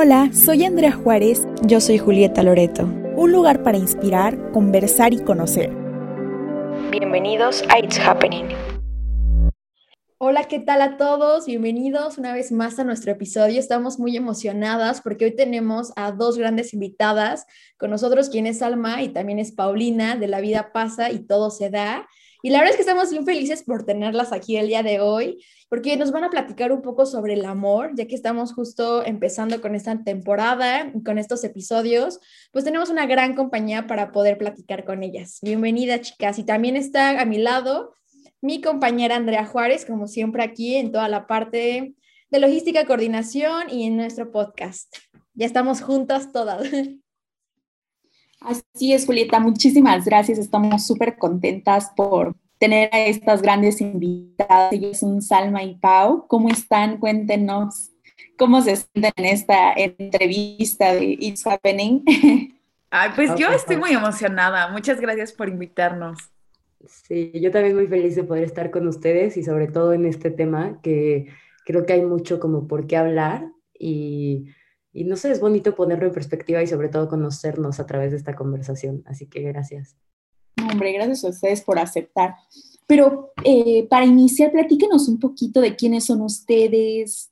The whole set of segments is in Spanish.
Hola, soy Andrea Juárez. Yo soy Julieta Loreto. Un lugar para inspirar, conversar y conocer. Bienvenidos a It's Happening. Hola, ¿qué tal a todos? Bienvenidos una vez más a nuestro episodio. Estamos muy emocionadas porque hoy tenemos a dos grandes invitadas. Con nosotros, quien es Alma y también es Paulina, de La Vida Pasa y Todo Se Da. Y la verdad es que estamos bien felices por tenerlas aquí el día de hoy, porque nos van a platicar un poco sobre el amor, ya que estamos justo empezando con esta temporada y con estos episodios, pues tenemos una gran compañía para poder platicar con ellas. Bienvenida, chicas. Y también está a mi lado mi compañera Andrea Juárez, como siempre aquí en toda la parte de logística, coordinación y en nuestro podcast. Ya estamos juntas todas. Así es, Julieta, muchísimas gracias. Estamos súper contentas por tener a estas grandes invitadas. Ellos son Salma y Pau. ¿Cómo están? Cuéntenos cómo se sienten en esta entrevista de It's Happening. Ay, pues yo estoy muy emocionada. Muchas gracias por invitarnos. Sí, yo también muy feliz de poder estar con ustedes y sobre todo en este tema que creo que hay mucho como por qué hablar y y no sé, es bonito ponerlo en perspectiva y sobre todo conocernos a través de esta conversación. Así que gracias. Hombre, gracias a ustedes por aceptar. Pero eh, para iniciar, platíquenos un poquito de quiénes son ustedes,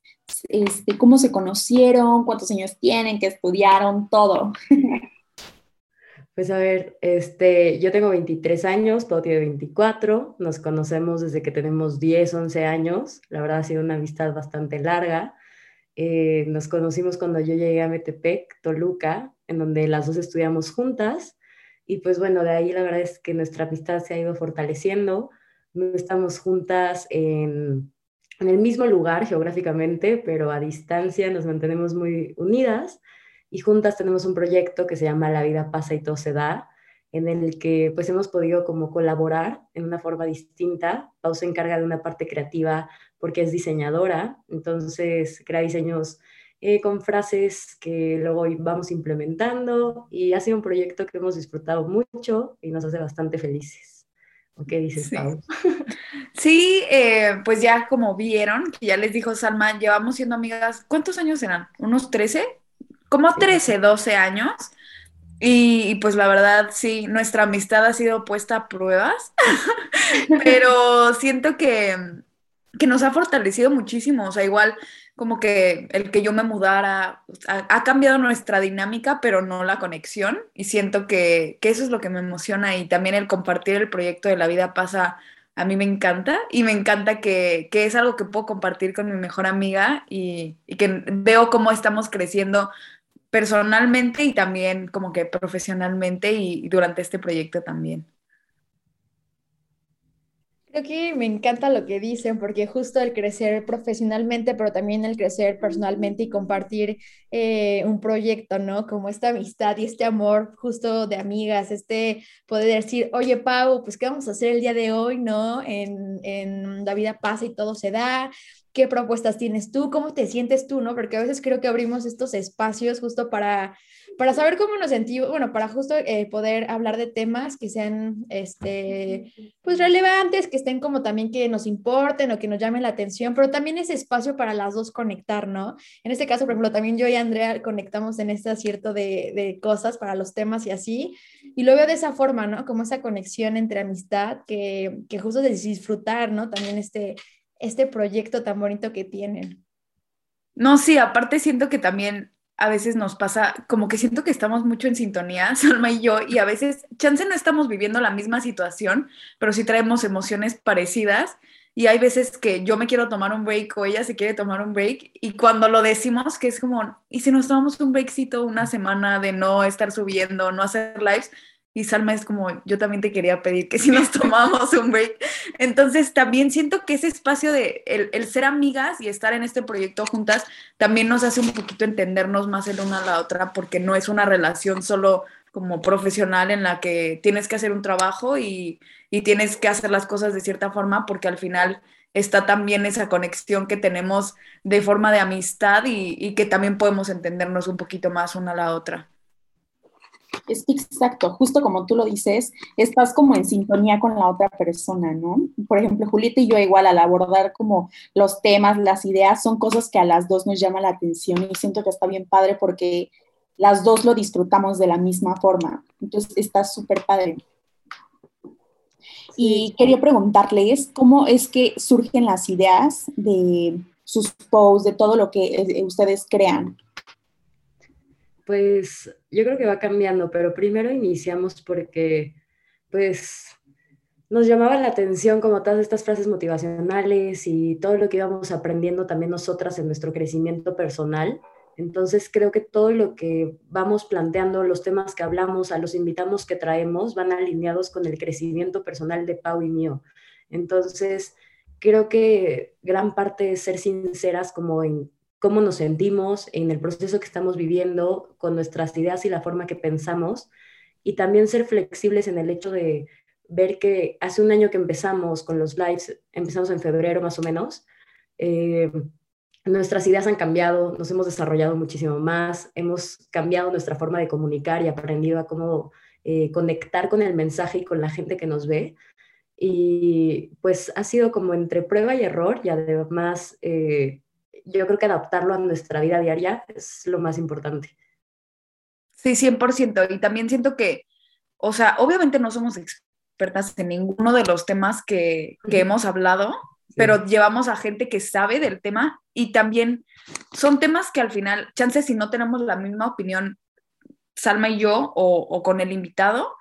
este, cómo se conocieron, cuántos años tienen, qué estudiaron, todo. Pues a ver, este, yo tengo 23 años, Pau tiene 24, nos conocemos desde que tenemos 10, 11 años, la verdad ha sido una amistad bastante larga. Eh, nos conocimos cuando yo llegué a Metepec, Toluca, en donde las dos estudiamos juntas. Y pues bueno, de ahí la verdad es que nuestra amistad se ha ido fortaleciendo. No estamos juntas en, en el mismo lugar geográficamente, pero a distancia nos mantenemos muy unidas. Y juntas tenemos un proyecto que se llama La vida pasa y todo se da, en el que pues hemos podido como colaborar en una forma distinta. Pau se encarga de una parte creativa porque es diseñadora, entonces crea diseños eh, con frases que luego vamos implementando y ha sido un proyecto que hemos disfrutado mucho y nos hace bastante felices. qué dices, sí. Pau? Sí, eh, pues ya como vieron, que ya les dijo Salma, llevamos siendo amigas, ¿cuántos años eran? ¿Unos 13? Como 13, 12 años. Y, pues la verdad, sí, nuestra amistad ha sido puesta a pruebas, pero siento que, que, nos ha fortalecido muchísimo. O sea, igual como que el que yo me mudara ha, cambiado nuestra dinámica, pero no la conexión. Y siento que, que, eso es lo que me emociona y también el compartir el proyecto de la vida pasa. A mí me encanta y me encanta que, que es algo que puedo compartir con mi mejor amiga y, y que veo cómo estamos creciendo personalmente y también como que profesionalmente y durante este proyecto también. Creo que me encanta lo que dicen, porque justo el crecer profesionalmente, pero también el crecer personalmente y compartir eh, un proyecto, ¿no? Como esta amistad y este amor justo de amigas, este poder decir, oye, Pau, pues, ¿qué vamos a hacer el día de hoy, ¿no? En, en La vida pasa y todo se da, qué propuestas tienes tú, cómo te sientes tú, ¿no? Porque a veces creo que abrimos estos espacios justo para, para saber cómo nos sentimos, bueno, para justo eh, poder hablar de temas que sean, este, pues relevantes, que estén como también que nos importen o que nos llamen la atención, pero también ese espacio para las dos conectar, ¿no? En este caso, por ejemplo, también yo y Andrea conectamos en este acierto de, de cosas para los temas y así, y lo veo de esa forma, ¿no? Como esa conexión entre amistad que, que justo de disfrutar, ¿no? También este este proyecto tan bonito que tienen. No, sí, aparte siento que también a veces nos pasa, como que siento que estamos mucho en sintonía, Salma y yo, y a veces, chance no estamos viviendo la misma situación, pero sí traemos emociones parecidas. Y hay veces que yo me quiero tomar un break o ella se quiere tomar un break. Y cuando lo decimos, que es como, ¿y si nos tomamos un breakcito una semana de no estar subiendo, no hacer lives? y Salma es como, yo también te quería pedir que si nos tomamos un break. Entonces también siento que ese espacio de el, ser amigas y estar en este proyecto juntas también nos hace un poquito entendernos más el una a la otra porque no es una relación solo como profesional en la que tienes que hacer un trabajo y, y tienes que hacer las cosas de cierta forma porque al final está también esa conexión que tenemos de forma de amistad y, y que también podemos entendernos un poquito más una a la otra. Es exacto, justo como tú lo dices, estás como en sintonía con la otra persona, ¿no? Por ejemplo, Julieta y yo igual al abordar como los temas, las ideas, son cosas que a las dos nos llama la atención y siento que está bien padre porque las dos lo disfrutamos de la misma forma. Entonces está súper padre. Y quería preguntarles cómo es que surgen las ideas de sus posts, de todo lo que eh, ustedes crean. Pues yo creo que va cambiando, pero primero iniciamos porque pues nos llamaba la atención como todas estas frases motivacionales y todo lo que íbamos aprendiendo también nosotras en nuestro crecimiento personal. Entonces creo que todo lo que vamos planteando, los temas que hablamos, a los invitados que traemos, van alineados con el crecimiento personal de Pau y mío. Entonces creo que gran parte es ser sinceras como en cómo nos sentimos en el proceso que estamos viviendo con nuestras ideas y la forma que pensamos y también ser flexibles en el hecho de ver que hace un año que empezamos con los lives, empezamos en febrero más o menos, eh, nuestras ideas han cambiado, nos hemos desarrollado muchísimo más, hemos cambiado nuestra forma de comunicar y aprendido a cómo eh, conectar con el mensaje y con la gente que nos ve. Y pues ha sido como entre prueba y error y además eh, yo creo que adaptarlo a nuestra vida diaria es lo más importante. Sí, 100%. Y también siento que, o sea, obviamente no somos expertas en ninguno de los temas que, hemos hablado, pero llevamos a gente que sabe del tema y también son temas que al final, chances si no tenemos la misma opinión, Salma y yo, o, o con el invitado,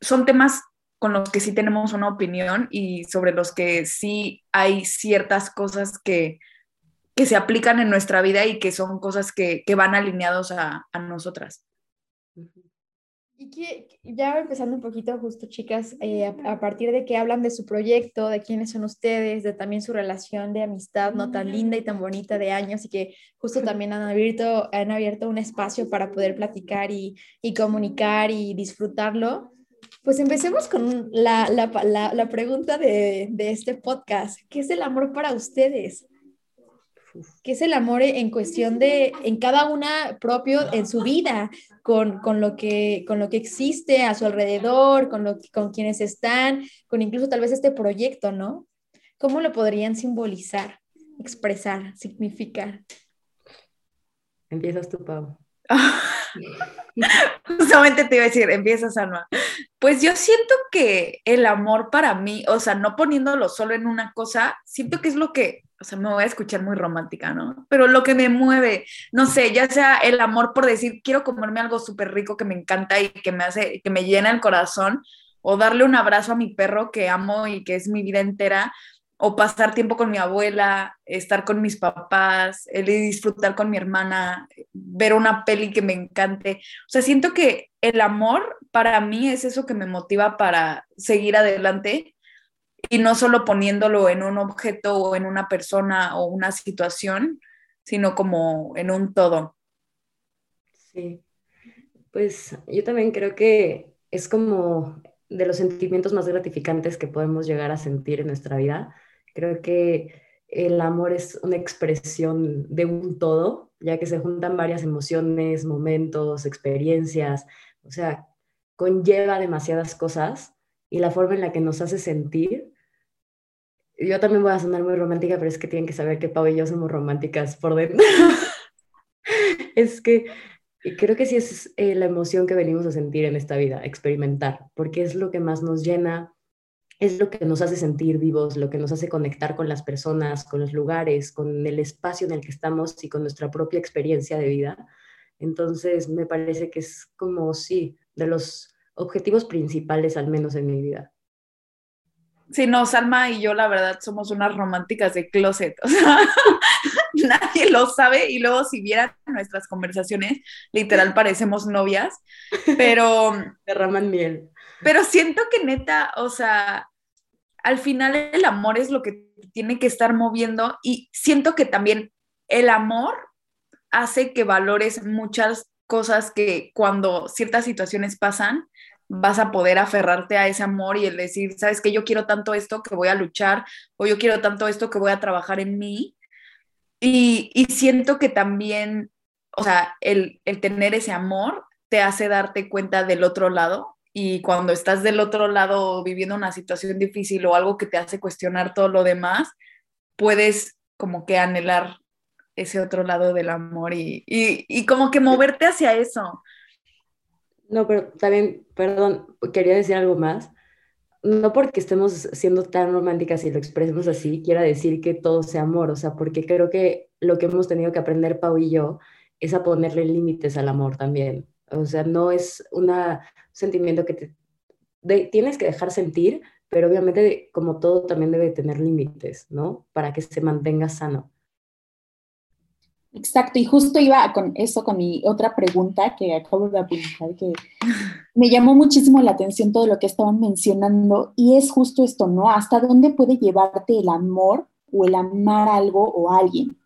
son temas con los que sí tenemos una opinión y sobre los que sí hay ciertas cosas que que se aplican en nuestra vida y que son cosas que, van alineados a, nosotras. Y que ya empezando un poquito justo, chicas, eh, a, partir de que hablan de su proyecto, de quiénes son ustedes, de también su relación de amistad, no tan linda y tan bonita de años, y que justo también han abierto, han abierto un espacio para poder platicar y, comunicar y disfrutarlo. Pues empecemos con la, la, pregunta de, de este podcast. ¿Qué es el amor para ustedes? Que es el amor en cuestión de, en cada una propio, en su vida, con, lo, que, con lo que existe a su alrededor, con, lo, con quienes están, con incluso tal vez este proyecto, ¿no? ¿Cómo lo podrían simbolizar, expresar, significar? Empiezas tú, Pau. Justamente te iba a decir, empiezas, Alma. Pues yo siento que el amor para mí, o sea, no poniéndolo solo en una cosa, siento que es lo que o sea, me voy a escuchar muy romántica, ¿no? Pero lo que me mueve, no sé, ya sea el amor por decir, quiero comerme algo súper rico que me encanta y que me hace, que me llena el corazón, o darle un abrazo a mi perro que amo y que es mi vida entera, o pasar tiempo con mi abuela, estar con mis papás, el disfrutar con mi hermana, ver una peli que me encante. O sea, siento que el amor para mí es eso que me motiva para seguir adelante y no solo poniéndolo en un objeto o en una persona o una situación, sino como en un todo. Sí, pues yo también creo que es como de los sentimientos más gratificantes que podemos llegar a sentir en nuestra vida. Creo que el amor es una expresión de un todo, ya que se juntan varias emociones, momentos, experiencias, o sea, conlleva demasiadas cosas y la forma en la que nos hace sentir. Yo también voy a sonar muy romántica, pero es que tienen que saber que Pau y yo somos románticas por dentro. es que creo que sí es eh, la emoción que venimos a sentir en esta vida, experimentar, porque es lo que más nos llena, es lo que nos hace sentir vivos, lo que nos hace conectar con las personas, con los lugares, con el espacio en el que estamos y con nuestra propia experiencia de vida. Entonces, me parece que es como, sí, de los objetivos principales, al menos en mi vida. Sí, no, Salma y yo la verdad somos unas románticas de closet, o sea, nadie lo sabe y luego si vieran nuestras conversaciones, literal parecemos novias, pero... Derraman miel. Pero siento que neta, o sea, al final el amor es lo que tiene que estar moviendo y siento que también el amor hace que valores muchas cosas que cuando ciertas situaciones pasan, vas a poder aferrarte a ese amor y el decir, sabes que yo quiero tanto esto que voy a luchar o yo quiero tanto esto que voy a trabajar en mí. Y, siento que también, o sea, el, el tener ese amor te hace darte cuenta del otro lado y cuando estás del otro lado viviendo una situación difícil o algo que te hace cuestionar todo lo demás, puedes como que anhelar ese otro lado del amor y, y, como que moverte hacia eso. No, pero también, perdón, quería decir algo más. No porque estemos siendo tan románticas y lo expresemos así, quiera decir que todo sea amor, o sea, porque creo que lo que hemos tenido que aprender Pau y yo es a ponerle límites al amor también. O sea, no es un sentimiento que tienes que dejar sentir, pero obviamente como todo también debe tener límites, ¿no? Para que se mantenga sano. Exacto, y justo iba con eso, con mi otra pregunta que acabo de apuntar, que me llamó muchísimo la atención todo lo que estaban mencionando, y es justo esto, ¿no? ¿Hasta dónde puede llevarte el amor o el amar algo o alguien?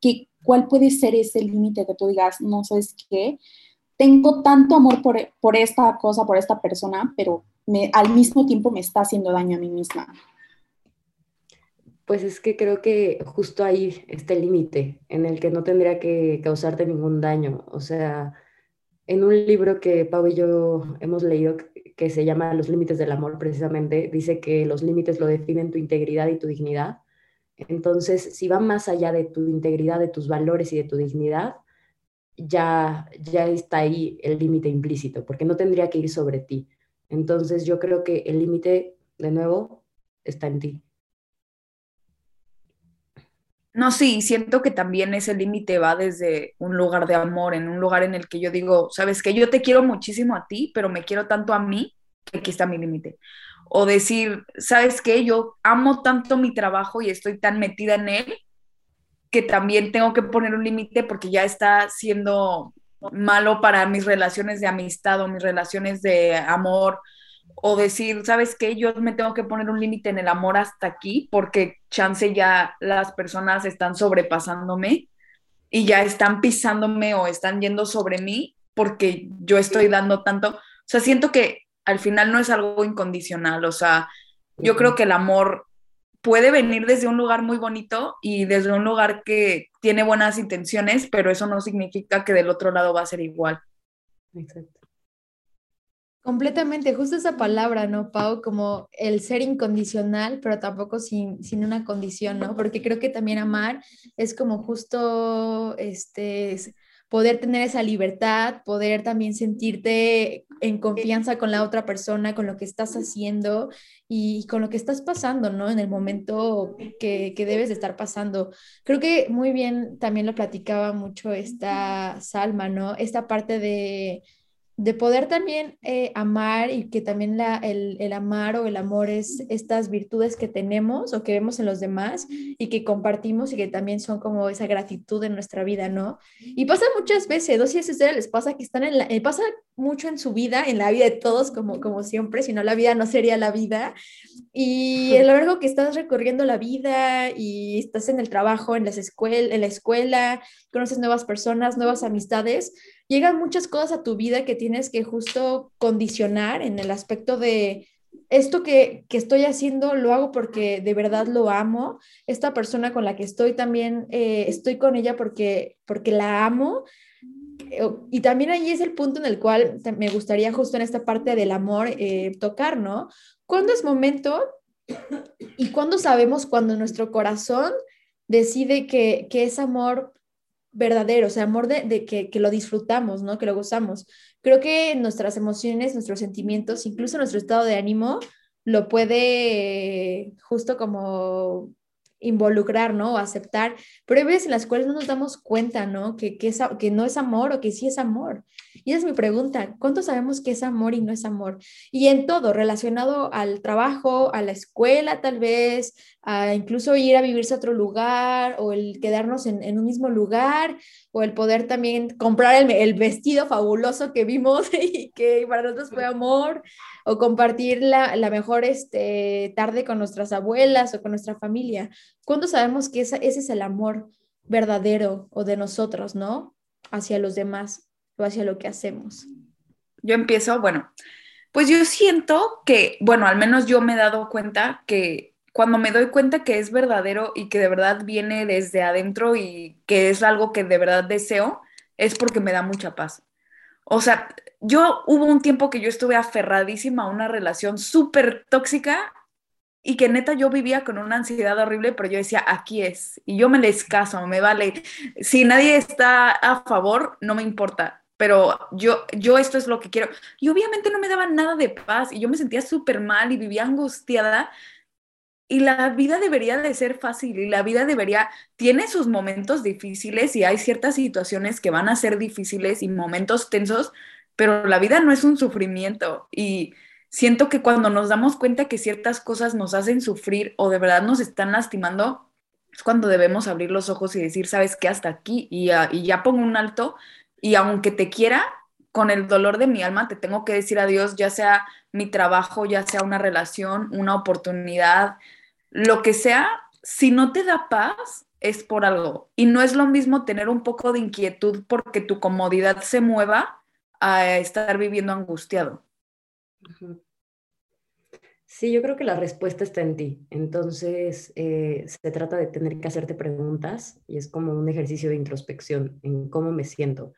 ¿Qué, ¿Cuál puede ser ese límite que tú digas, no sabes qué? Tengo tanto amor por, por esta cosa, por esta persona, pero me, al mismo tiempo me está haciendo daño a mí misma. Pues es que creo que justo ahí está el límite en el que no tendría que causarte ningún daño. O sea, en un libro que Pau y yo hemos leído que se llama Los límites del amor, precisamente, dice que los límites lo definen tu integridad y tu dignidad. Entonces, si va más allá de tu integridad, de tus valores y de tu dignidad, ya, ya está ahí el límite implícito, porque no tendría que ir sobre ti. Entonces, yo creo que el límite, de nuevo, está en ti. No, sí, siento que también ese límite va desde un lugar de amor, en un lugar en el que yo digo, sabes que yo te quiero muchísimo a ti, pero me quiero tanto a mí que aquí está mi límite. O decir, sabes que yo amo tanto mi trabajo y estoy tan metida en él que también tengo que poner un límite porque ya está siendo malo para mis relaciones de amistad o mis relaciones de amor o decir, ¿sabes qué? Yo me tengo que poner un límite en el amor hasta aquí porque chance ya las personas están sobrepasándome y ya están pisándome o están yendo sobre mí porque yo estoy dando tanto. O sea, siento que al final no es algo incondicional, o sea, yo creo que el amor puede venir desde un lugar muy bonito y desde un lugar que tiene buenas intenciones, pero eso no significa que del otro lado va a ser igual. Exacto. Completamente, justo esa palabra, ¿no, Pau? Como el ser incondicional, pero tampoco sin, sin una condición, ¿no? Porque creo que también amar es como justo, este, poder tener esa libertad, poder también sentirte en confianza con la otra persona, con lo que estás haciendo y con lo que estás pasando, ¿no? En el momento que, que debes de estar pasando. Creo que muy bien también lo platicaba mucho esta Salma, ¿no? Esta parte de de poder también eh, amar y que también la, el, el, amar o el amor es estas virtudes que tenemos o que vemos en los demás y que compartimos y que también son como esa gratitud en nuestra vida, ¿no? Y pasa muchas veces, dos y ustedes les pasa que están en la, eh, pasa mucho en su vida, en la vida de todos como, como siempre, si no la vida no sería la vida. Y a lo largo que estás recorriendo la vida y estás en el trabajo, en, las escuel en la escuela, conoces nuevas personas, nuevas amistades, llegan muchas cosas a tu vida que tienes que justo condicionar en el aspecto de esto que, estoy haciendo lo hago porque de verdad lo amo. Esta persona con la que estoy también eh, estoy con ella porque, porque la amo. Y también ahí es el punto en el cual me gustaría justo en esta parte del amor eh, tocar, ¿no? ¿Cuándo es momento y cuándo sabemos cuando nuestro corazón decide que, que es amor verdadero, o sea, amor de, que, que, lo disfrutamos, ¿no? Que lo gozamos. Creo que nuestras emociones, nuestros sentimientos, incluso nuestro estado de ánimo, lo puede justo como involucrar, ¿no? O aceptar, pero hay veces en las cuales no nos damos cuenta, ¿no? Que, que, que no es amor o que sí es amor. Y esa es mi pregunta, ¿cuánto sabemos que es amor y no es amor? Y en todo, relacionado al trabajo, a la escuela tal vez, a incluso ir a vivirse a otro lugar o el quedarnos en, un mismo lugar o el poder también comprar el, el, vestido fabuloso que vimos y que para nosotros fue amor o compartir la, la mejor este, tarde con nuestras abuelas o con nuestra familia. ¿Cuándo sabemos que ese es el amor verdadero o de nosotros, ¿no? Hacia los demás o hacia lo que hacemos. Yo empiezo, bueno, pues yo siento que, bueno, al menos yo me he dado cuenta que cuando me doy cuenta que es verdadero y que de verdad viene desde adentro y que es algo que de verdad deseo, es porque me da mucha paz. O sea, yo hubo un tiempo que yo estuve aferradísima a una relación súper tóxica y que neta yo vivía con una ansiedad horrible, pero yo decía, aquí es, y yo me les caso, me vale. Si nadie está a favor, no me importa, pero yo, yo esto es lo que quiero. Y obviamente no me daba nada de paz y yo me sentía súper mal y vivía angustiada. Y la vida debería de ser fácil y la vida debería, tiene sus momentos difíciles y hay ciertas situaciones que van a ser difíciles y momentos tensos, pero la vida no es un sufrimiento y siento que cuando nos damos cuenta que ciertas cosas nos hacen sufrir o de verdad nos están lastimando, es cuando debemos abrir los ojos y decir, sabes qué, hasta aquí y, y ya pongo un alto y aunque te quiera, con el dolor de mi alma te tengo que decir adiós, ya sea mi trabajo, ya sea una relación, una oportunidad, lo que sea, si no te da paz, es por algo. Y no es lo mismo tener un poco de inquietud porque tu comodidad se mueva a estar viviendo angustiado. Sí, yo creo que la respuesta está en ti. Entonces, eh, se trata de tener que hacerte preguntas y es como un ejercicio de introspección en cómo me siento.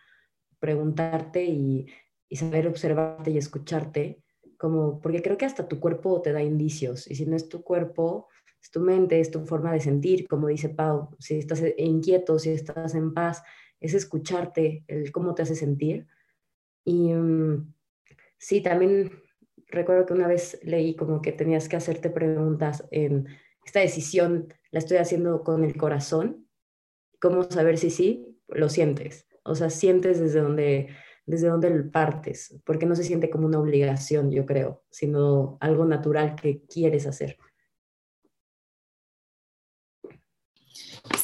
Preguntarte y, y saber observarte y escucharte, como, porque creo que hasta tu cuerpo te da indicios y si no es tu cuerpo, es tu mente, es tu forma de sentir, como dice Pau, si estás inquieto, si estás en paz, es escucharte, el cómo te hace sentir. Y mm, sí, también recuerdo que una vez leí como que tenías que hacerte preguntas en esta decisión, la estoy haciendo con el corazón, cómo saber si sí, lo sientes, o sea, sientes desde donde desde donde partes, porque no se siente como una obligación, yo creo, sino algo natural que quieres hacer.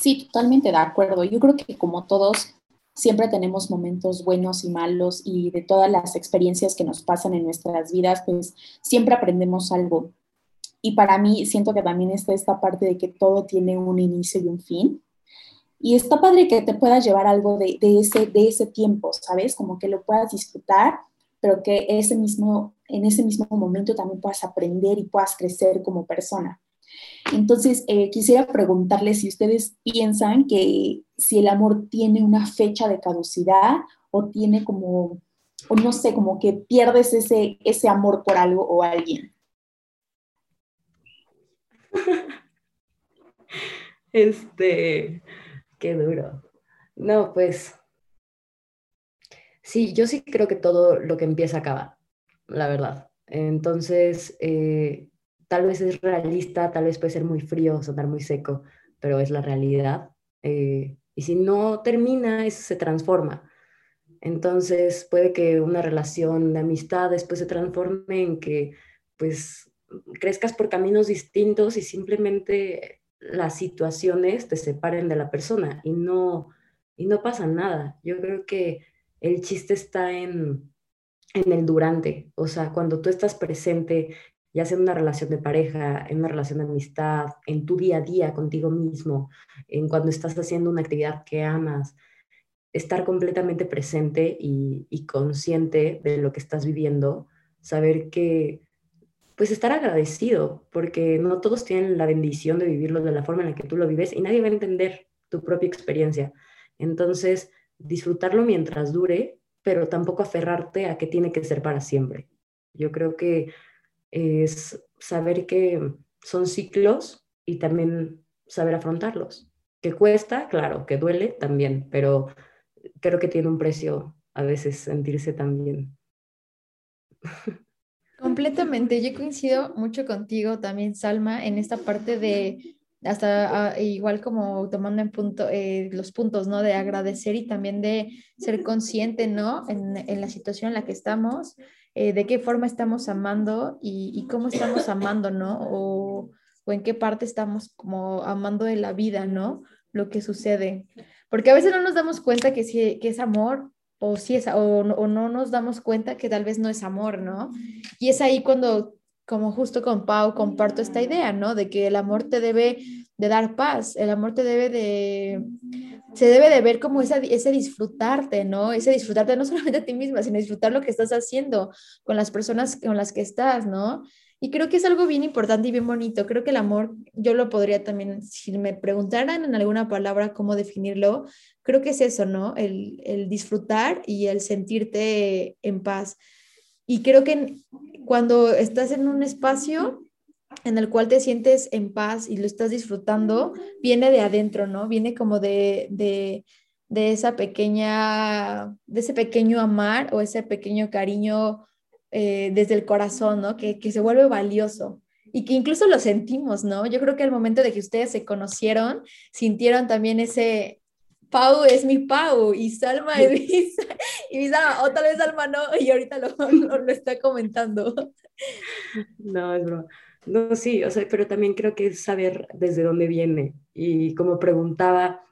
Sí, totalmente de acuerdo. Yo creo que como todos siempre tenemos momentos buenos y malos y de todas las experiencias que nos pasan en nuestras vidas, pues siempre aprendemos algo. Y para mí siento que también está esta parte de que todo tiene un inicio y un fin. Y está padre que te puedas llevar algo de, ese, de ese tiempo, ¿sabes? Como que lo puedas disfrutar, pero que ese mismo, en ese mismo momento también puedas aprender y puedas crecer como persona. Entonces, eh, quisiera preguntarles si ustedes piensan que si el amor tiene una fecha de caducidad o tiene como, o no sé, como que pierdes ese, ese amor por algo o alguien. Este, qué duro. No, pues, sí, yo sí creo que todo lo que empieza acaba, la verdad. Entonces, eh, tal vez es realista, tal vez puede ser muy frío, sonar muy seco, pero es la realidad. Eh, y si no termina, se transforma. Entonces puede que una relación de amistad después se transforme en que pues crezcas por caminos distintos y simplemente las situaciones te separen de la persona y no, y no pasa nada. Yo creo que el chiste está en, en el durante, o sea, cuando tú estás presente ya sea en una relación de pareja, en una relación de amistad, en tu día a día contigo mismo, en cuando estás haciendo una actividad que amas, estar completamente presente y, consciente de lo que estás viviendo, saber que, pues estar agradecido, porque no todos tienen la bendición de vivirlo de la forma en la que tú lo vives y nadie va a entender tu propia experiencia. Entonces, disfrutarlo mientras dure, pero tampoco aferrarte a que tiene que ser para siempre. Yo creo que es saber que son ciclos y también saber afrontarlos. Que cuesta, claro, que duele también, pero creo que tiene un precio a veces sentirse también. Completamente, yo coincido mucho contigo también, Salma, en esta parte de hasta ah, igual como tomando en punto eh, los puntos, ¿no? De agradecer y también de ser consciente, ¿no? En, en la situación en la que estamos eh, de qué forma estamos amando y, cómo estamos amando, ¿no? O, en qué parte estamos como amando de la vida, ¿no? Lo que sucede. Porque a veces no nos damos cuenta que, si, que es amor o, si es, o, no nos damos cuenta que tal vez no es amor, ¿no? Y es ahí cuando, como justo con Pau, comparto esta idea, ¿no? De que el amor te debe de dar paz, el amor te debe de, se debe de ver como esa, ese disfrutarte, ¿no? Ese disfrutarte no solamente a ti misma, sino disfrutar lo que estás haciendo con las personas con las que estás, ¿no? Y creo que es algo bien importante y bien bonito. Creo que el amor, yo lo podría también, si me preguntaran en alguna palabra cómo definirlo, creo que es eso, ¿no? El, el disfrutar y el sentirte en paz. Y creo que cuando estás en un espacio en el cual te sientes en paz y lo estás disfrutando, viene de adentro, ¿no? Viene como de, de, de esa pequeña, de ese pequeño amar o ese pequeño cariño eh, desde el corazón, ¿no? Que, que se vuelve valioso y que incluso lo sentimos, ¿no? Yo creo que al momento de que ustedes se conocieron, sintieron también ese, Pau es mi Pau y Salma es mi, y mi Salma, o tal vez Salma no, y ahorita lo, lo, está comentando. No, es broma. No, sí, o sea, pero también creo que es saber desde dónde viene. Y como preguntaba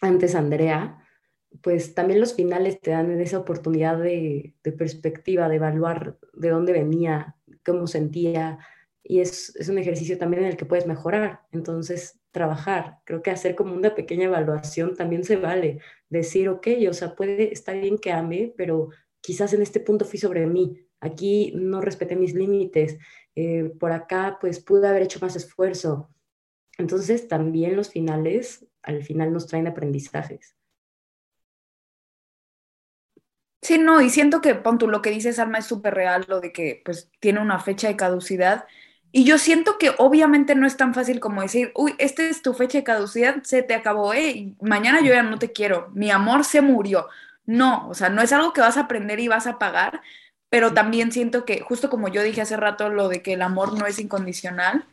antes Andrea, pues también los finales te dan esa oportunidad de, perspectiva, de evaluar de dónde venía, cómo sentía, y es, es, un ejercicio también en el que puedes mejorar. Entonces, trabajar, creo que hacer como una pequeña evaluación también se vale. Decir, ok, o sea, puede estar bien que ame, pero quizás en este punto fui sobre mí, aquí no respeté mis límites, eh, por acá pues pude haber hecho más esfuerzo. Entonces, también los finales, al final nos traen aprendizajes. Sí, no, y siento que, pon tú, lo que dices, Alma, es súper real, lo de que pues tiene una fecha de caducidad. Y yo siento que obviamente no es tan fácil como decir, uy, esta es tu fecha de caducidad, se te acabó, eh, mañana yo ya no te quiero, mi amor se murió. No, o sea, no es algo que vas a aprender y vas a pagar, pero también siento que, justo como yo dije hace rato, lo de que el amor no es incondicional,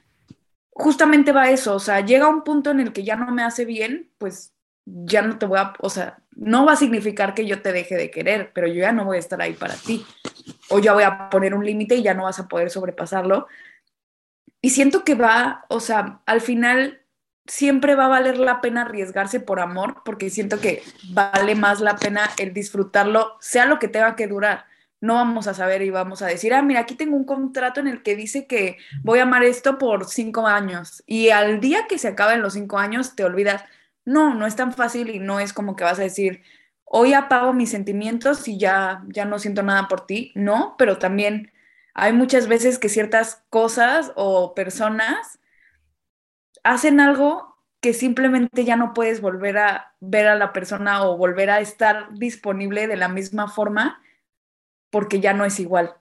justamente va eso, o sea, llega un punto en el que ya no me hace bien, pues ya no te voy a, o sea, no va a significar que yo te deje de querer, pero yo ya no voy a estar ahí para ti. O ya voy a poner un límite y ya no vas a poder sobrepasarlo. Y siento que va, o sea, al final siempre va a valer la pena arriesgarse por amor, porque siento que vale más la pena el disfrutarlo, sea lo que tenga que durar. No vamos a saber y vamos a decir, ah, mira, aquí tengo un contrato en el que dice que voy a amar esto por cinco años. Y al día que se acaben los cinco años, te olvidas no, no es tan fácil y no es como que vas a decir, hoy apago mis sentimientos y ya, ya no siento nada por ti. No, pero también hay muchas veces que ciertas cosas o personas hacen algo que simplemente ya no puedes volver a ver a la persona o volver a estar disponible de la misma forma porque ya no es igual.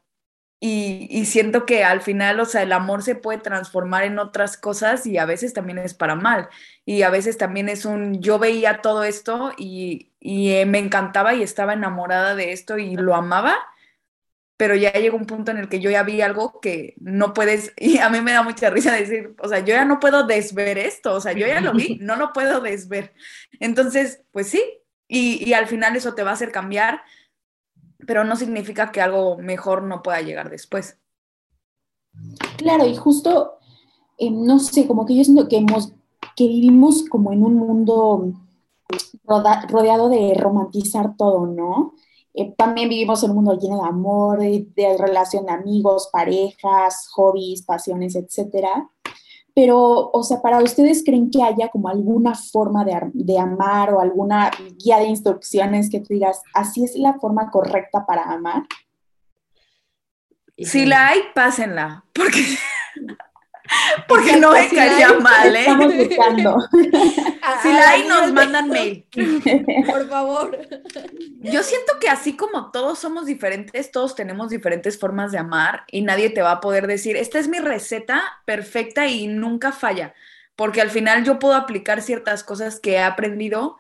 Y, siento que al final, o sea, el amor se puede transformar en otras cosas y a veces también es para mal. Y a veces también es un, yo veía todo esto y, y eh, me encantaba y estaba enamorada de esto y lo amaba, pero ya llegó un punto en el que yo ya vi algo que no puedes, y a mí me da mucha risa decir, o sea, yo ya no puedo desver esto, o sea, yo ya lo vi, no lo puedo desver. Entonces, pues sí, y, y al final eso te va a hacer cambiar pero no significa que algo mejor no pueda llegar después. Claro, y justo, eh, no sé, como que yo siento que, hemos, que vivimos como en un mundo rodeado de romantizar todo, ¿no? Eh, también vivimos en un mundo lleno de amor, de, de relación de amigos, parejas, hobbies, pasiones, etcétera pero, o sea, para ustedes creen que haya como alguna forma de, amar o alguna guía de instrucciones que tú digas, así es la forma correcta para amar? Si la hay, pásenla, porque Porque no me caería mal, ¿eh? Estamos buscando. si la hay, nos mandan mail. Por favor. Yo siento que así como todos somos diferentes, todos tenemos diferentes formas de amar y nadie te va a poder decir, esta es mi receta perfecta y nunca falla. Porque al final yo puedo aplicar ciertas cosas que he aprendido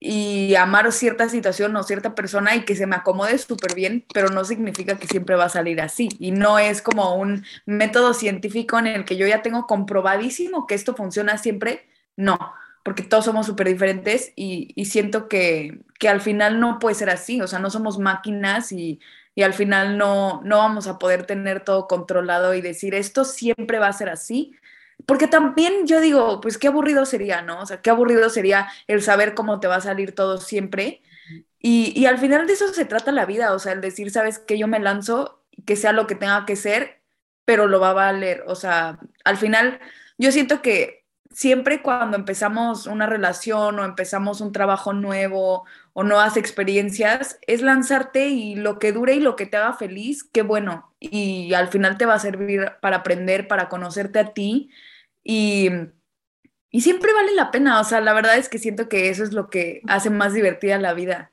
y amar cierta situación o cierta persona y que se me acomode súper bien, pero no significa que siempre va a salir así. Y no es como un método científico en el que yo ya tengo comprobadísimo que esto funciona siempre. No, porque todos somos súper diferentes y, siento que, que, al final no puede ser así. O sea, no somos máquinas y, y al final no, no vamos a poder tener todo controlado y decir esto siempre va a ser así porque también yo digo, pues qué aburrido sería, ¿no? O sea, qué aburrido sería el saber cómo te va a salir todo siempre. Y, y al final de eso se trata la vida, o sea, el decir, sabes que yo me lanzo, que sea lo que tenga que ser, pero lo va a valer. O sea, al final yo siento que siempre cuando empezamos una relación o empezamos un trabajo nuevo o nuevas experiencias, es lanzarte y lo que dure y lo que te haga feliz, qué bueno. y al final te va a servir para aprender, para conocerte a ti y, y siempre vale la pena. O sea, la verdad es que siento que eso es lo que hace más divertida la vida.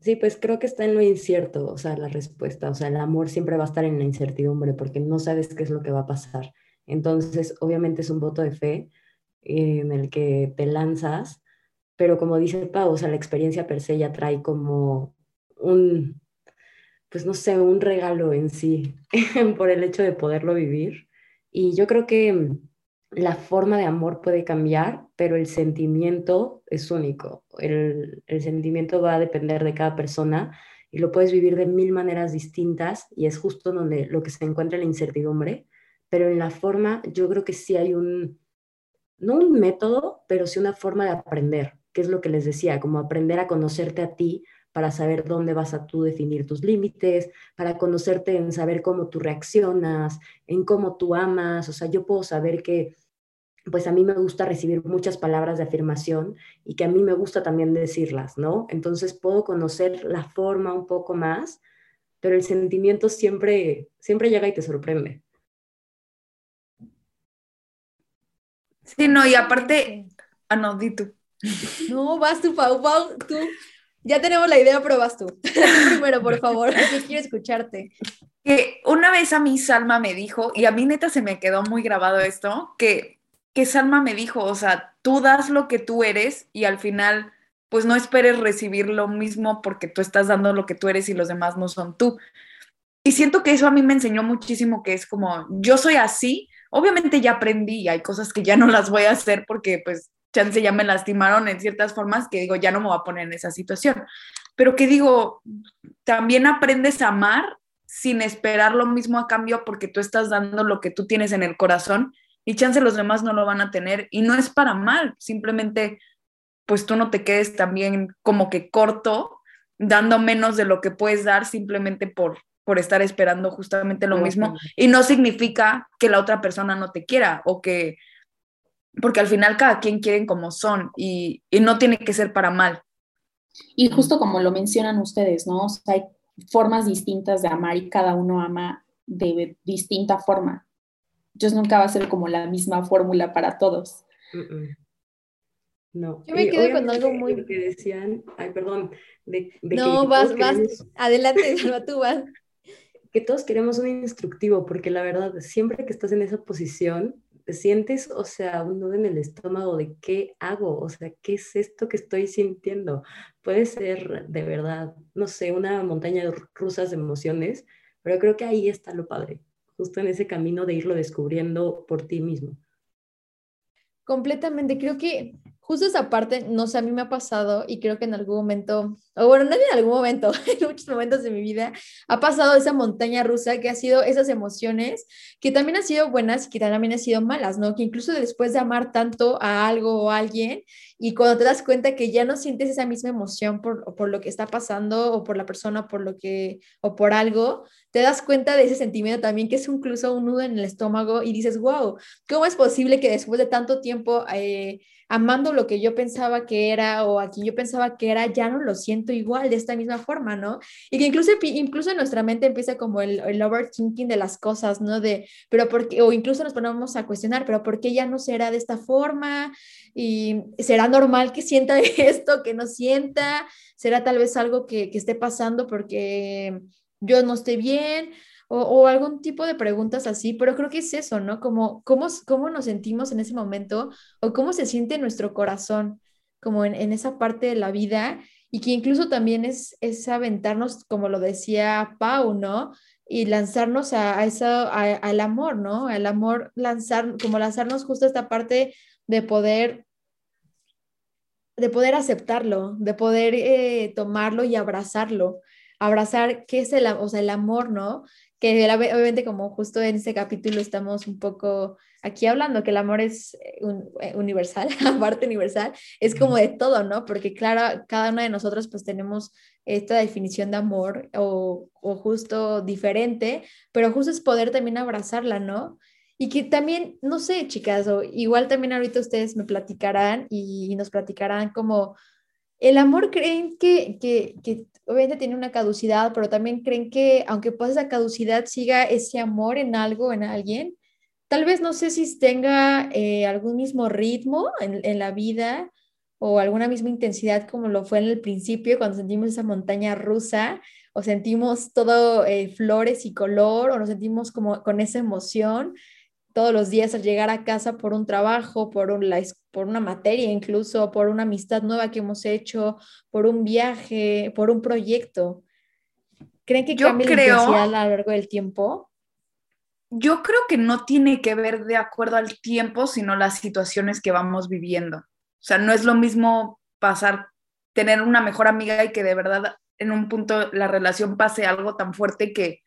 Sí, pues creo que está en lo incierto, o sea, la respuesta, o sea, el amor siempre va a estar en la incertidumbre porque no sabes qué es lo que va a pasar. Entonces, obviamente es un voto de fe eh, en el que te lanzas, pero como dice Pau, o sea, la experiencia per se ya trae como un, pues no sé, un regalo en sí por el hecho de poderlo vivir. Y yo creo que la forma de amor puede cambiar, pero el sentimiento es único. El, sentimiento va a depender de cada persona y lo puedes vivir de mil maneras distintas y es justo donde lo que se encuentra en la incertidumbre, pero en la forma yo creo que sí hay un, no un método, pero sí una forma de aprender, que es lo que les decía, como aprender a conocerte a ti para saber dónde vas a tú definir tus límites, para conocerte en saber cómo tú reaccionas, en cómo tú amas. O sea, yo puedo saber que, pues a mí me gusta recibir muchas palabras de afirmación y que a mí me gusta también decirlas, ¿no? Entonces puedo conocer la forma un poco más, pero el sentimiento siempre, siempre llega y te sorprende. Sí, no, y aparte, ah, no, di tú. No, vas tú, Pau, Pau, tú. Ya tenemos la idea, pero vas tú. Primero, por favor, yo quiero escucharte. Que una vez a mí Salma me dijo, y a mí neta se me quedó muy grabado esto, que, que Salma me dijo, o sea, tú das lo que tú eres y al final, pues no esperes recibir lo mismo porque tú estás dando lo que tú eres y los demás no son tú. Y siento que eso a mí me enseñó muchísimo, que es como, yo soy así, obviamente ya aprendí hay cosas que ya no las voy a hacer porque pues chance ya me lastimaron en ciertas formas que digo, ya no me voy a poner en esa situación. Pero que digo, también aprendes a amar sin esperar lo mismo a cambio porque tú estás dando lo que tú tienes en el corazón y chance los demás no lo van a tener y no es para mal, simplemente pues tú no te quedes también como que corto dando menos de lo que puedes dar simplemente por por estar esperando justamente lo mismo y no significa que la otra persona no te quiera o que porque al final cada quien quieren como son y, no tiene que ser para mal. Y justo como lo mencionan ustedes, ¿no? O sea, hay formas distintas de amar y cada uno ama de distinta forma. Entonces nunca va a ser como la misma fórmula para todos. No. Yo me quedo con algo muy... que decían, ay, perdón. no, vas, vas, adelante, tú vas. Que todos queremos un instructivo, porque la verdad, siempre que estás en esa posición, sientes, o sea, un nudo en el estómago de qué hago, o sea, qué es esto que estoy sintiendo. Puede ser de verdad, no sé, una montaña de rusas de emociones, pero creo que ahí está lo padre, justo en ese camino de irlo descubriendo por ti mismo. Completamente, creo que justo esa parte, no sé, a mí me ha pasado y creo que en algún momento, o bueno, no en algún momento, en muchos momentos de mi vida, ha pasado esa montaña rusa que ha sido esas emociones que también han sido buenas y que también han sido malas, ¿no? Que incluso después de amar tanto a algo o a alguien y cuando te das cuenta que ya no sientes esa misma emoción por, por lo que está pasando o por la persona por lo que, o por algo, te das cuenta de ese sentimiento también que es incluso un nudo en el estómago y dices, wow, ¿cómo es posible que después de tanto tiempo... Eh, amando lo que yo pensaba que era o a quien yo pensaba que era, ya no lo siento igual de esta misma forma, ¿no? Y que incluso, incluso en nuestra mente empieza como el, overthinking de las cosas, ¿no? De, pero porque, o incluso nos ponemos a cuestionar, pero ¿por qué ya no será de esta forma? Y será normal que sienta esto, que no sienta, será tal vez algo que, que esté pasando porque yo no esté bien o, algún tipo de preguntas así, pero creo que es eso, ¿no? Como cómo, cómo nos sentimos en ese momento o cómo se siente nuestro corazón, como en, en esa parte de la vida y que incluso también es, es aventarnos, como lo decía Pau, ¿no? Y lanzarnos a, a eso, al amor, ¿no? Al amor, lanzar, como lanzarnos justo a esta parte de poder de poder aceptarlo, de poder eh, tomarlo y abrazarlo, abrazar qué es el, o sea, el amor, ¿no? Que obviamente como justo en este capítulo estamos un poco aquí hablando que el amor es eh, un, eh, universal, aparte universal, es como de todo, ¿no? Porque claro, cada una de nosotros pues tenemos esta definición de amor o, o justo diferente, pero justo es poder también abrazarla, ¿no? Y que también, no sé, chicas, o igual también ahorita ustedes me platicarán y nos platicarán como ¿El amor creen que, que, que, obviamente tiene una caducidad, pero también creen que aunque pase esa caducidad, siga ese amor en algo, en alguien? Tal vez no sé si tenga eh, algún mismo ritmo en, en, la vida o alguna misma intensidad como lo fue en el principio, cuando sentimos esa montaña rusa, o sentimos todo eh, flores y color, o nos sentimos como con esa emoción todos los días al llegar a casa por un trabajo, por, un, por una materia incluso, por una amistad nueva que hemos hecho, por un viaje, por un proyecto. ¿Creen que yo cambia creo, la intensidad a lo largo del tiempo? Yo creo que no tiene que ver de acuerdo al tiempo, sino las situaciones que vamos viviendo. O sea, no es lo mismo pasar, tener una mejor amiga y que de verdad en un punto la relación pase algo tan fuerte que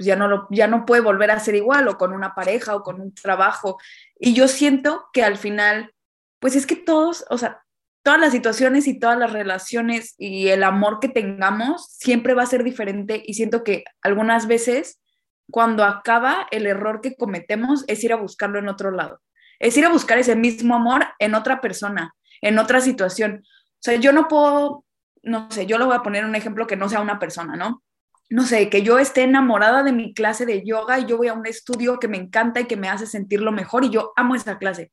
pues ya no, lo, ya no puede volver a ser igual o con una pareja o con un trabajo. Y yo siento que al final, pues es que todos, o sea, todas las situaciones y todas las relaciones y el amor que tengamos siempre va a ser diferente y siento que algunas veces cuando acaba el error que cometemos es ir a buscarlo en otro lado, es ir a buscar ese mismo amor en otra persona, en otra situación. O sea, yo no puedo, no sé, yo lo voy a poner un ejemplo que no sea una persona, ¿no? No sé, que yo esté enamorada de mi clase de yoga y yo voy a un estudio que me encanta y que me hace sentirlo mejor y yo amo esa clase.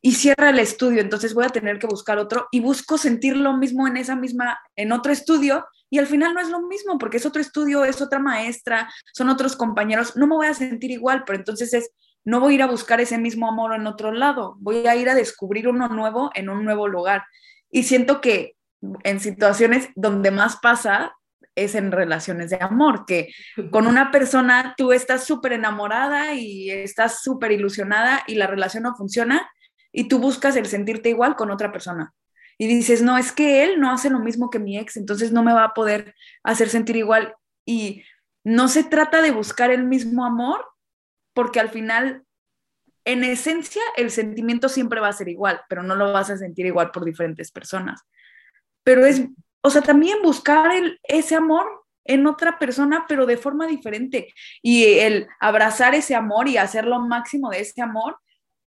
Y cierra el estudio, entonces voy a tener que buscar otro y busco sentir lo mismo en esa misma, en otro estudio y al final no es lo mismo porque es otro estudio, es otra maestra, son otros compañeros, no me voy a sentir igual, pero entonces es, no voy a ir a buscar ese mismo amor en otro lado, voy a ir a descubrir uno nuevo en un nuevo lugar. Y siento que en situaciones donde más pasa es en relaciones de amor, que con una persona tú estás súper enamorada y estás súper ilusionada y la relación no funciona y tú buscas el sentirte igual con otra persona. Y dices, no, es que él no hace lo mismo que mi ex, entonces no me va a poder hacer sentir igual. Y no se trata de buscar el mismo amor, porque al final, en esencia, el sentimiento siempre va a ser igual, pero no lo vas a sentir igual por diferentes personas. Pero es o sea, también buscar ese amor en otra persona, pero de forma diferente. Y el abrazar ese amor y hacer lo máximo de ese amor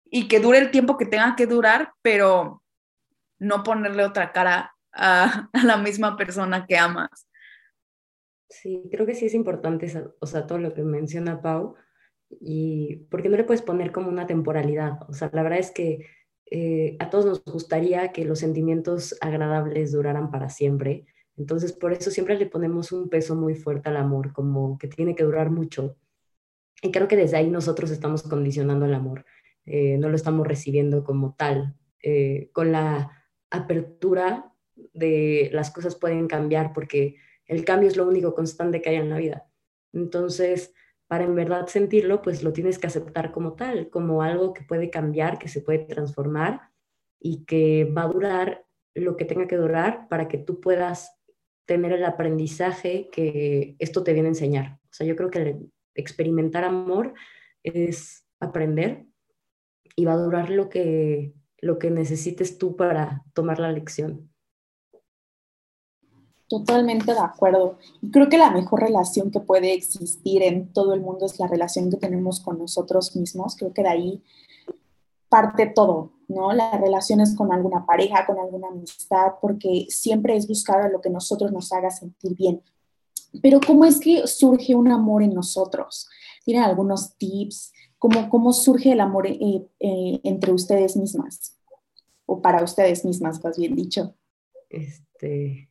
y que dure el tiempo que tenga que durar, pero no ponerle otra cara a, la misma persona que amas. Sí, creo que sí es importante, o sea, todo lo que menciona Pau, y porque no le puedes poner como una temporalidad. O sea, la verdad es que eh, a todos nos gustaría que los sentimientos agradables duraran para siempre. Entonces, por eso siempre le ponemos un peso muy fuerte al amor, como que tiene que durar mucho. Y creo que desde ahí nosotros estamos condicionando el amor, eh, no lo estamos recibiendo como tal. Eh, con la apertura de las cosas pueden cambiar porque el cambio es lo único constante que hay en la vida. Entonces, para en verdad sentirlo, pues lo tienes que aceptar como tal, como algo que puede cambiar, que se puede transformar y que va a durar lo que tenga que durar para que tú puedas tener el aprendizaje que esto te viene a enseñar. O sea, yo creo que experimentar amor es aprender y va a durar lo que, lo que necesites tú para tomar la lección. Totalmente de acuerdo. Y creo que la mejor relación que puede existir en todo el mundo es la relación que tenemos con nosotros mismos. Creo que de ahí parte todo, ¿no? Las relaciones con alguna pareja, con alguna amistad, porque siempre es buscar lo que nosotros nos haga sentir bien. Pero ¿cómo es que surge un amor en nosotros? ¿Tienen algunos tips? ¿Cómo, cómo surge el amor eh, eh, entre ustedes mismas? O para ustedes mismas, más bien dicho. Este,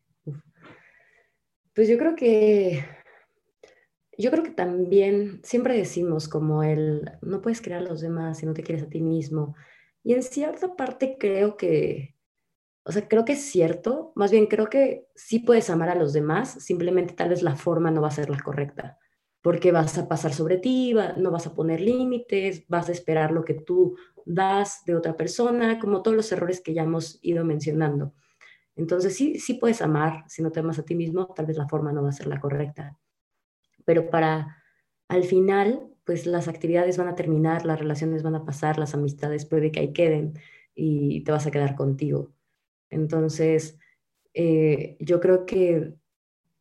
pues yo creo que, yo creo que también siempre decimos como el, no puedes crear a los demás si no te quieres a ti mismo. Y en cierta parte creo que, o sea, creo que es cierto, más bien creo que sí puedes amar a los demás, simplemente tal vez la forma no va a ser la correcta, porque vas a pasar sobre ti, no vas a poner límites, vas a esperar lo que tú das de otra persona, como todos los errores que ya hemos ido mencionando. Entonces sí, sí puedes amar, si no te amas a ti mismo, tal vez la forma no va a ser la correcta. Pero para al final, pues las actividades van a terminar, las relaciones van a pasar, las amistades puede que ahí queden y te vas a quedar contigo. Entonces, eh, yo creo que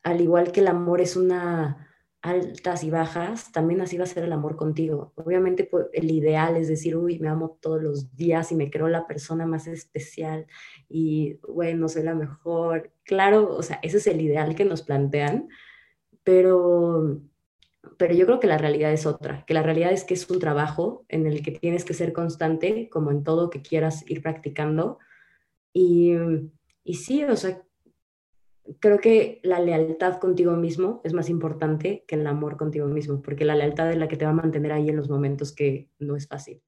al igual que el amor es una altas y bajas, también así va a ser el amor contigo. Obviamente pues, el ideal es decir, uy, me amo todos los días y me creo la persona más especial y bueno, soy la mejor. Claro, o sea, ese es el ideal que nos plantean, pero, pero yo creo que la realidad es otra, que la realidad es que es un trabajo en el que tienes que ser constante, como en todo que quieras ir practicando. Y, y sí, o sea, creo que la lealtad contigo mismo es más importante que el amor contigo mismo, porque la lealtad es la que te va a mantener ahí en los momentos que no es fácil.